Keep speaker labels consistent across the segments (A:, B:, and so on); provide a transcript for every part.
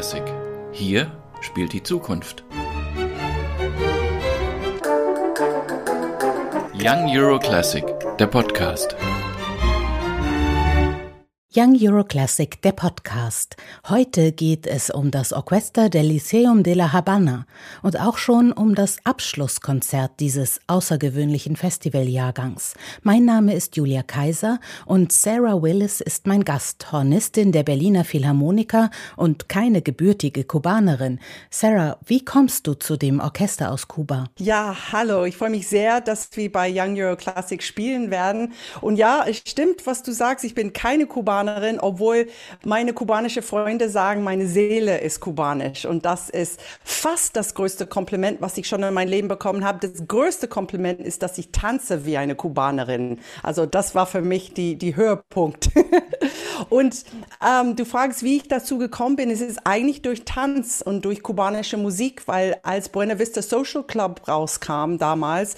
A: Classic. Hier spielt die Zukunft. Young Euro Classic, der Podcast.
B: Young Euro Classic, der Podcast. Heute geht es um das Orchester del Lyceum de la Habana und auch schon um das Abschlusskonzert dieses außergewöhnlichen Festivaljahrgangs. Mein Name ist Julia Kaiser und Sarah Willis ist mein Gast, Hornistin der Berliner Philharmoniker und keine gebürtige Kubanerin. Sarah, wie kommst du zu dem Orchester aus Kuba?
C: Ja, hallo, ich freue mich sehr, dass wir bei Young Euro Classic spielen werden. Und ja, es stimmt, was du sagst, ich bin keine Kubanerin. Kubanerin, obwohl meine kubanische Freunde sagen, meine Seele ist kubanisch. Und das ist fast das größte Kompliment, was ich schon in meinem Leben bekommen habe. Das größte Kompliment ist, dass ich tanze wie eine Kubanerin. Also das war für mich die, die Höhepunkt. und ähm, du fragst, wie ich dazu gekommen bin. Es ist eigentlich durch Tanz und durch kubanische Musik, weil als Buena Vista Social Club rauskam damals,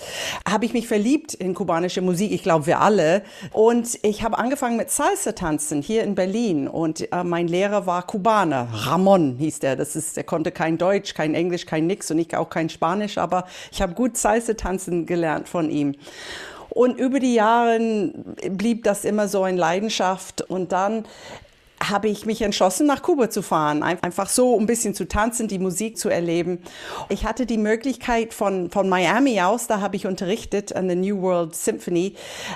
C: habe ich mich verliebt in kubanische Musik. Ich glaube, wir alle. Und ich habe angefangen mit Salsa tanzen Jackson hier in Berlin und äh, mein Lehrer war Kubaner, Ramon hieß der. Das ist, der konnte kein Deutsch, kein Englisch, kein nix und ich auch kein Spanisch, aber ich habe gut Salsa tanzen gelernt von ihm. Und über die Jahre blieb das immer so eine Leidenschaft und dann habe ich mich entschlossen, nach Kuba zu fahren. Einfach so, um ein bisschen zu tanzen, die Musik zu erleben. Ich hatte die Möglichkeit von, von Miami aus, da habe ich unterrichtet an der New World Symphony.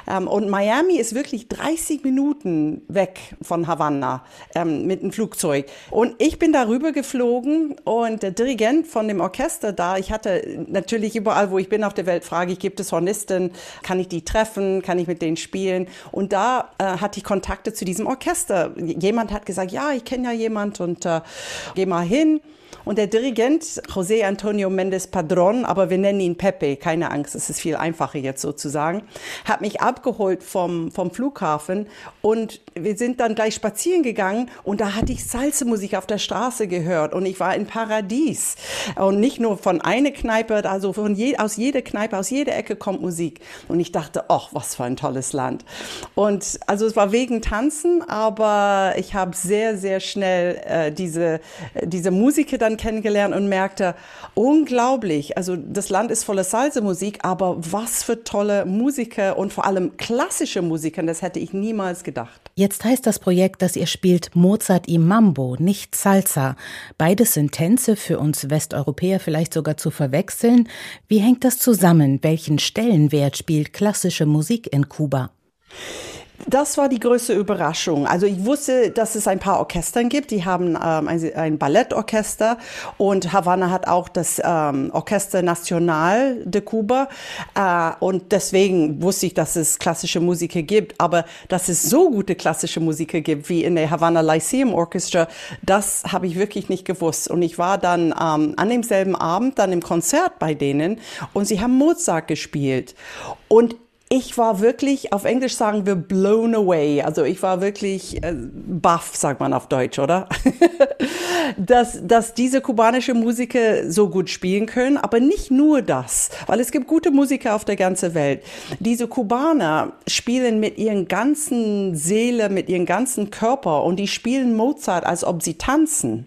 C: Ähm, und Miami ist wirklich 30 Minuten weg von Havanna ähm, mit dem Flugzeug. Und ich bin darüber geflogen und der Dirigent von dem Orchester da, ich hatte natürlich überall, wo ich bin auf der Welt, frage ich, gibt es Hornisten? Kann ich die treffen? Kann ich mit denen spielen? Und da äh, hatte ich Kontakte zu diesem Orchester. Jemand jemand hat gesagt, ja, ich kenne ja jemand und äh, geh mal hin. Und der Dirigent, José Antonio Mendes Padron, aber wir nennen ihn Pepe, keine Angst, es ist viel einfacher jetzt sozusagen, hat mich abgeholt vom, vom Flughafen und wir sind dann gleich spazieren gegangen und da hatte ich Salsa-Musik auf der Straße gehört und ich war in Paradies. Und nicht nur von einer Kneipe, also von je, aus jeder Kneipe, aus jeder Ecke kommt Musik. Und ich dachte, ach, was für ein tolles Land. Und also es war wegen Tanzen, aber ich habe sehr, sehr schnell äh, diese, diese Musiker dann kennengelernt und merkte, unglaublich, also das Land ist voller Salsa-Musik, aber was für tolle Musiker und vor allem klassische Musiker, das hätte ich niemals gedacht.
B: Jetzt heißt das Projekt, dass ihr spielt Mozart im Mambo, nicht Salsa. Beides sind Tänze für uns Westeuropäer vielleicht sogar zu verwechseln. Wie hängt das zusammen? Welchen Stellenwert spielt klassische Musik in Kuba?
C: Das war die größte Überraschung. Also ich wusste, dass es ein paar Orchestern gibt. Die haben ähm, ein, ein Ballettorchester und Havanna hat auch das ähm, Orchester Nacional de Cuba. Äh, und deswegen wusste ich, dass es klassische Musiker gibt. Aber dass es so gute klassische Musiker gibt wie in der Havanna Lyceum Orchestra, das habe ich wirklich nicht gewusst. Und ich war dann ähm, an demselben Abend dann im Konzert bei denen und sie haben Mozart gespielt. Und ich war wirklich, auf Englisch sagen wir blown away. Also ich war wirklich äh, baff, sagt man auf Deutsch, oder? dass, dass diese kubanische Musiker so gut spielen können, aber nicht nur das, weil es gibt gute Musiker auf der ganzen Welt. Diese Kubaner spielen mit ihren ganzen Seele, mit ihren ganzen Körper und die spielen Mozart, als ob sie tanzen.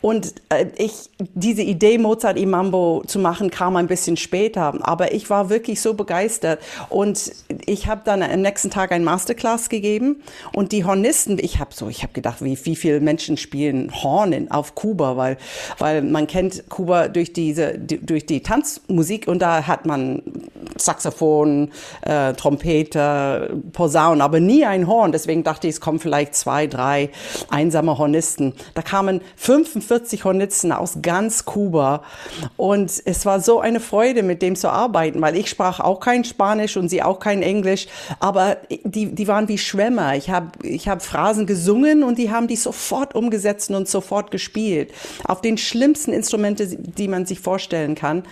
C: Und äh, ich, diese Idee, Mozart im Mambo zu machen, kam ein bisschen später. Aber ich war wirklich so begeistert. Und ich habe dann am nächsten Tag ein Masterclass gegeben. Und die Hornisten, ich habe so, ich habe gedacht, wie, wie viele Menschen spielen Horn auf Kuba, weil, weil man kennt Kuba durch diese, durch die Tanzmusik und da hat man Saxophon, äh, Trompete, Posaun, aber nie ein Horn. Deswegen dachte ich, es kommen vielleicht zwei, drei einsame Hornisten. Da kamen 45 Hornisten aus ganz Kuba und es war so eine Freude, mit dem zu arbeiten, weil ich sprach auch kein Spanisch und sie auch kein Englisch, aber die, die waren wie Schwämmer. Ich habe ich hab Phrasen gesungen und die haben die sofort umgesetzt und sofort gespielt. Auf den schlimmsten Instrumente, die man sich vorstellen kann.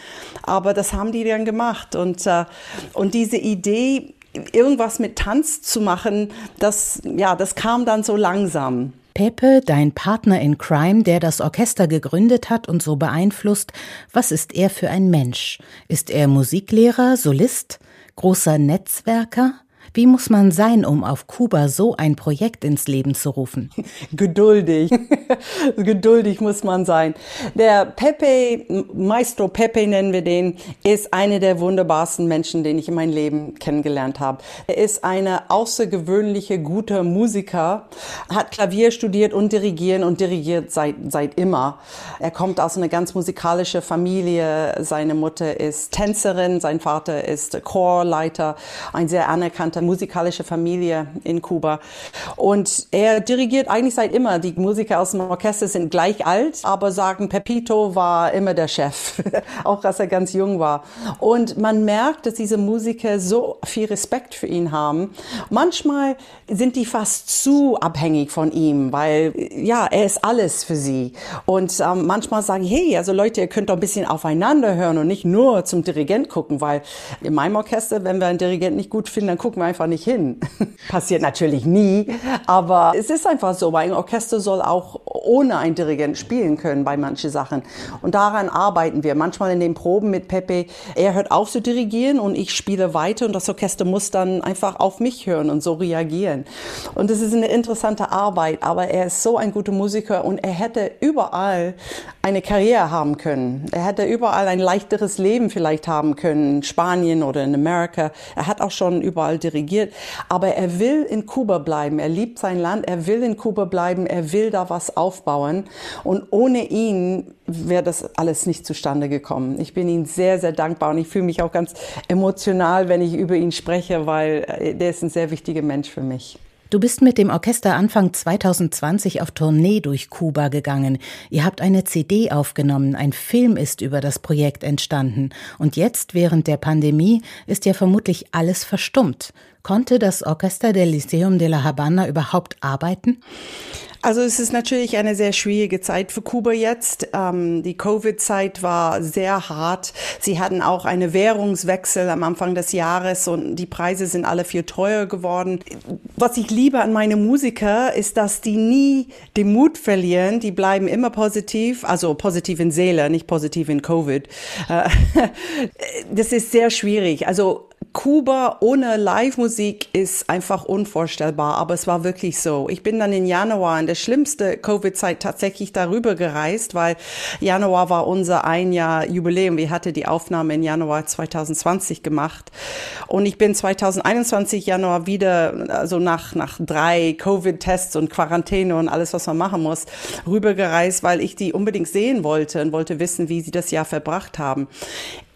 C: Aber das haben die dann gemacht und äh, und diese Idee, irgendwas mit Tanz zu machen, das, ja, das kam dann so langsam.
B: Pepe, dein Partner in Crime, der das Orchester gegründet hat und so beeinflusst, was ist er für ein Mensch? Ist er Musiklehrer, Solist, großer Netzwerker? Wie muss man sein, um auf Kuba so ein Projekt ins Leben zu rufen?
C: Geduldig. Geduldig muss man sein. Der Pepe, Maestro Pepe nennen wir den, ist einer der wunderbarsten Menschen, den ich in meinem Leben kennengelernt habe. Er ist eine außergewöhnliche, gute Musiker, hat Klavier studiert und dirigieren und dirigiert seit, seit immer. Er kommt aus einer ganz musikalischen Familie. Seine Mutter ist Tänzerin, sein Vater ist Chorleiter, ein sehr anerkannter musikalische Familie in Kuba. Und er dirigiert eigentlich seit immer. Die Musiker aus dem Orchester sind gleich alt, aber sagen, Pepito war immer der Chef, auch als er ganz jung war. Und man merkt, dass diese Musiker so viel Respekt für ihn haben. Manchmal sind die fast zu abhängig von ihm, weil ja, er ist alles für sie. Und ähm, manchmal sagen, hey, also Leute, ihr könnt doch ein bisschen aufeinander hören und nicht nur zum Dirigent gucken, weil in meinem Orchester, wenn wir einen Dirigent nicht gut finden, dann gucken wir einfach nicht hin. Passiert natürlich nie, aber es ist einfach so, weil ein Orchester soll auch ohne einen Dirigent spielen können bei manchen Sachen. Und daran arbeiten wir. Manchmal in den Proben mit Pepe, er hört auf zu dirigieren und ich spiele weiter und das Orchester muss dann einfach auf mich hören und so reagieren. Und das ist eine interessante Arbeit, aber er ist so ein guter Musiker und er hätte überall eine Karriere haben können. Er hätte überall ein leichteres Leben vielleicht haben können, in Spanien oder in Amerika. Er hat auch schon überall dirigiert, aber er will in Kuba bleiben. Er liebt sein Land, er will in Kuba bleiben, er will da was aufbauen und ohne ihn wäre das alles nicht zustande gekommen. Ich bin ihm sehr, sehr dankbar und ich fühle mich auch ganz emotional, wenn ich über ihn spreche, weil äh, der ist ein sehr wichtiger Mensch für mich.
B: Du bist mit dem Orchester Anfang 2020 auf Tournee durch Kuba gegangen. Ihr habt eine CD aufgenommen, ein Film ist über das Projekt entstanden. Und jetzt, während der Pandemie, ist ja vermutlich alles verstummt. Konnte das Orchester del Lyceum de la Habana überhaupt arbeiten?
C: Also es ist natürlich eine sehr schwierige Zeit für Kuba jetzt. Ähm, die Covid-Zeit war sehr hart. Sie hatten auch einen Währungswechsel am Anfang des Jahres und die Preise sind alle viel teurer geworden. Was ich liebe an meine Musiker ist, dass die nie den Mut verlieren. Die bleiben immer positiv, also positiv in Seele, nicht positiv in Covid. Äh, das ist sehr schwierig. Also Kuba ohne Live-Musik ist einfach unvorstellbar, aber es war wirklich so. Ich bin dann in Januar in der schlimmste Covid-Zeit tatsächlich darüber gereist, weil Januar war unser ein Jahr Jubiläum. Wir hatten die Aufnahme in Januar 2020 gemacht und ich bin 2021 Januar wieder, also nach, nach drei Covid-Tests und Quarantäne und alles, was man machen muss, rübergereist, weil ich die unbedingt sehen wollte und wollte wissen, wie sie das Jahr verbracht haben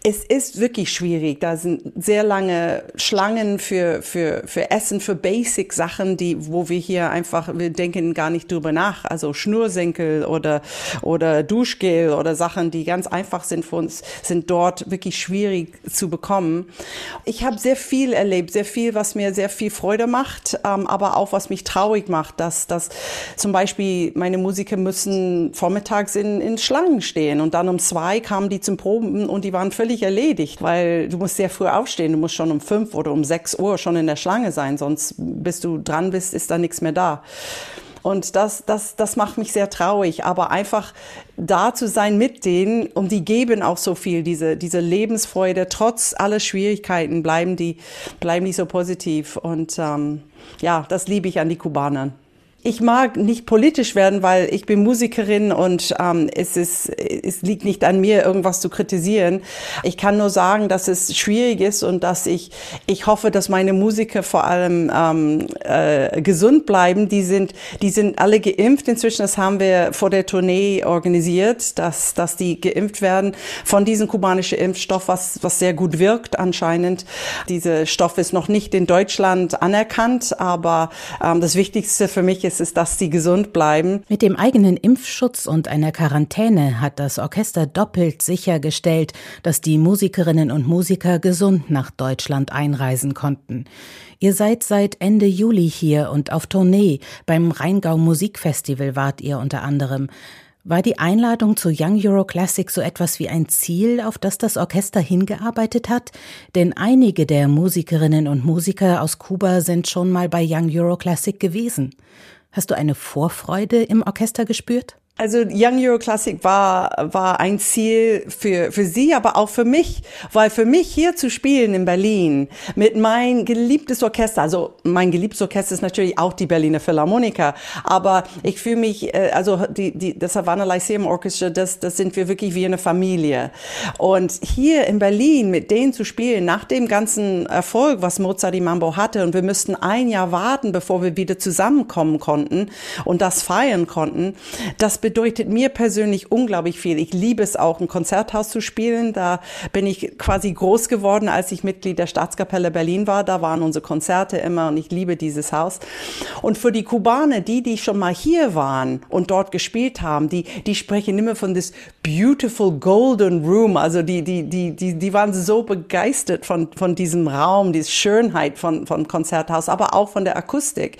C: es ist wirklich schwierig. Da sind sehr lange Schlangen für, für, für Essen, für Basic-Sachen, die, wo wir hier einfach, wir denken gar nicht drüber nach. Also Schnursenkel oder, oder Duschgel oder Sachen, die ganz einfach sind für uns, sind dort wirklich schwierig zu bekommen. Ich habe sehr viel erlebt, sehr viel, was mir sehr viel Freude macht, ähm, aber auch was mich traurig macht, dass, dass zum Beispiel meine Musiker müssen vormittags in, in Schlangen stehen und dann um zwei kamen die zum Proben und die waren völlig völlig erledigt, weil du musst sehr früh aufstehen. Du musst schon um fünf oder um sechs Uhr schon in der Schlange sein, sonst bis du dran bist, ist da nichts mehr da. Und das, das, das macht mich sehr traurig. Aber einfach da zu sein mit denen, und die geben auch so viel, diese, diese Lebensfreude, trotz aller Schwierigkeiten bleiben die, bleiben die so positiv. Und ähm, ja, das liebe ich an die Kubanern ich mag nicht politisch werden, weil ich bin Musikerin und ähm, es, ist, es liegt nicht an mir, irgendwas zu kritisieren. Ich kann nur sagen, dass es schwierig ist und dass ich, ich hoffe, dass meine Musiker vor allem ähm, äh, gesund bleiben. Die sind, die sind alle geimpft inzwischen. Das haben wir vor der Tournee organisiert, dass, dass die geimpft werden von diesem kubanischen Impfstoff, was, was sehr gut wirkt anscheinend. Dieser Stoff ist noch nicht in Deutschland anerkannt, aber ähm, das Wichtigste für mich ist, ist, ist, dass sie gesund bleiben.
B: Mit dem eigenen Impfschutz und einer Quarantäne hat das Orchester doppelt sichergestellt, dass die Musikerinnen und Musiker gesund nach Deutschland einreisen konnten. Ihr seid seit Ende Juli hier und auf Tournee. Beim Rheingau Musikfestival wart ihr unter anderem. War die Einladung zu Young Euro Classic so etwas wie ein Ziel, auf das das Orchester hingearbeitet hat? Denn einige der Musikerinnen und Musiker aus Kuba sind schon mal bei Young Euro Classic gewesen. Hast du eine Vorfreude im Orchester gespürt?
C: Also Young Euro Classic war, war ein Ziel für, für Sie, aber auch für mich, weil für mich hier zu spielen in Berlin mit mein geliebtes Orchester, also mein geliebtes Orchester ist natürlich auch die Berliner Philharmoniker, aber ich fühle mich, äh, also die, die, das Havana Lyceum Orchestra, das, das sind wir wirklich wie eine Familie. Und hier in Berlin mit denen zu spielen, nach dem ganzen Erfolg, was Mozart die Mambo hatte, und wir müssten ein Jahr warten, bevor wir wieder zusammenkommen konnten und das feiern konnten, das bedeutet mir persönlich unglaublich viel. Ich liebe es auch, ein Konzerthaus zu spielen. Da bin ich quasi groß geworden, als ich Mitglied der Staatskapelle Berlin war. Da waren unsere Konzerte immer und ich liebe dieses Haus. Und für die Kubaner, die, die schon mal hier waren und dort gespielt haben, die, die sprechen immer von this beautiful golden room. Also die, die, die, die, die waren so begeistert von, von diesem Raum, diese Schönheit von, von Konzerthaus, aber auch von der Akustik.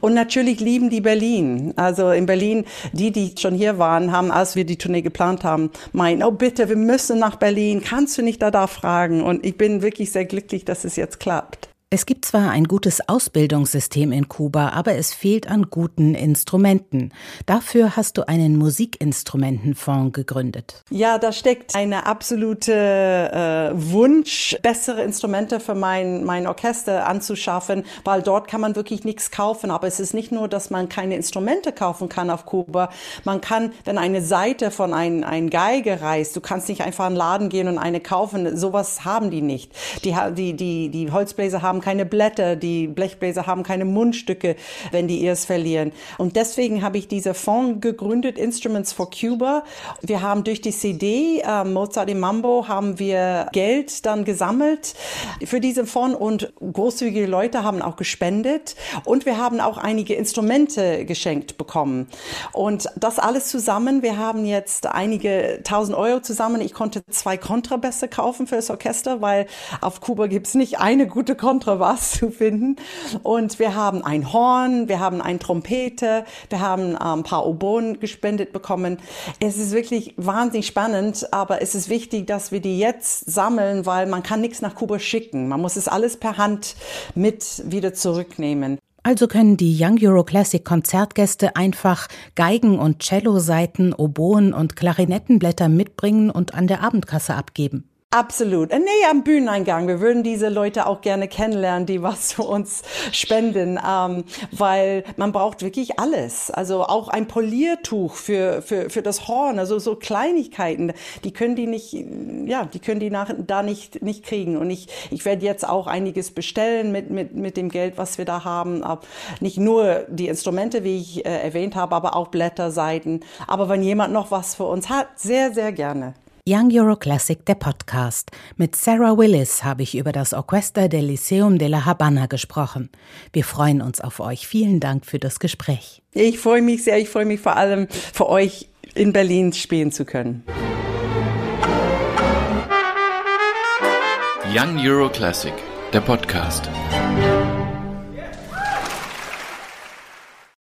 C: Und natürlich lieben die Berlin. Also in Berlin, die, die schon hier waren, haben, als wir die Tournee geplant haben, meinen, oh bitte, wir müssen nach Berlin, kannst du nicht da da fragen? Und ich bin wirklich sehr glücklich, dass es jetzt klappt.
B: Es gibt zwar ein gutes Ausbildungssystem in Kuba, aber es fehlt an guten Instrumenten. Dafür hast du einen Musikinstrumentenfonds gegründet.
C: Ja, da steckt eine absolute äh, Wunsch, bessere Instrumente für mein, mein Orchester anzuschaffen, weil dort kann man wirklich nichts kaufen. Aber es ist nicht nur, dass man keine Instrumente kaufen kann auf Kuba. Man kann, wenn eine Seite von ein, ein Geige reißt, du kannst nicht einfach in den Laden gehen und eine kaufen. Sowas haben die nicht. Die, die, die, die Holzbläser haben keine Blätter, die Blechbläser haben keine Mundstücke, wenn die ihrs verlieren. Und deswegen habe ich diese Fonds gegründet, Instruments for Cuba. Wir haben durch die CD äh, Mozart im Mambo haben wir Geld dann gesammelt für diesen Fonds und großzügige Leute haben auch gespendet und wir haben auch einige Instrumente geschenkt bekommen. Und das alles zusammen, wir haben jetzt einige tausend Euro zusammen. Ich konnte zwei Kontrabässe kaufen für das Orchester, weil auf Kuba gibt es nicht eine gute Kontrabass was zu finden. Und wir haben ein Horn, wir haben ein Trompete, wir haben äh, ein paar Oboen gespendet bekommen. Es ist wirklich wahnsinnig spannend, aber es ist wichtig, dass wir die jetzt sammeln, weil man kann nichts nach Kuba schicken. Man muss es alles per Hand mit wieder zurücknehmen.
B: Also können die Young Euro Classic Konzertgäste einfach Geigen und Cello-Seiten, Oboen und Klarinettenblätter mitbringen und an der Abendkasse abgeben.
C: Absolut. Äh, nee, am Bühneneingang. Wir würden diese Leute auch gerne kennenlernen, die was für uns spenden, ähm, weil man braucht wirklich alles. Also auch ein Poliertuch für, für, für das Horn, also so Kleinigkeiten, die können die nicht, ja, die können die nach, da nicht, nicht kriegen. Und ich, ich werde jetzt auch einiges bestellen mit, mit, mit dem Geld, was wir da haben. Nicht nur die Instrumente, wie ich äh, erwähnt habe, aber auch Blätter, Seiten. Aber wenn jemand noch was für uns hat, sehr, sehr gerne.
B: Young Euro Classic, der Podcast. Mit Sarah Willis habe ich über das Orchester del Lyceum de la Habana gesprochen. Wir freuen uns auf euch. Vielen Dank für das Gespräch.
C: Ich freue mich sehr. Ich freue mich vor allem für euch in Berlin spielen zu können.
A: Young Euro Classic, der Podcast.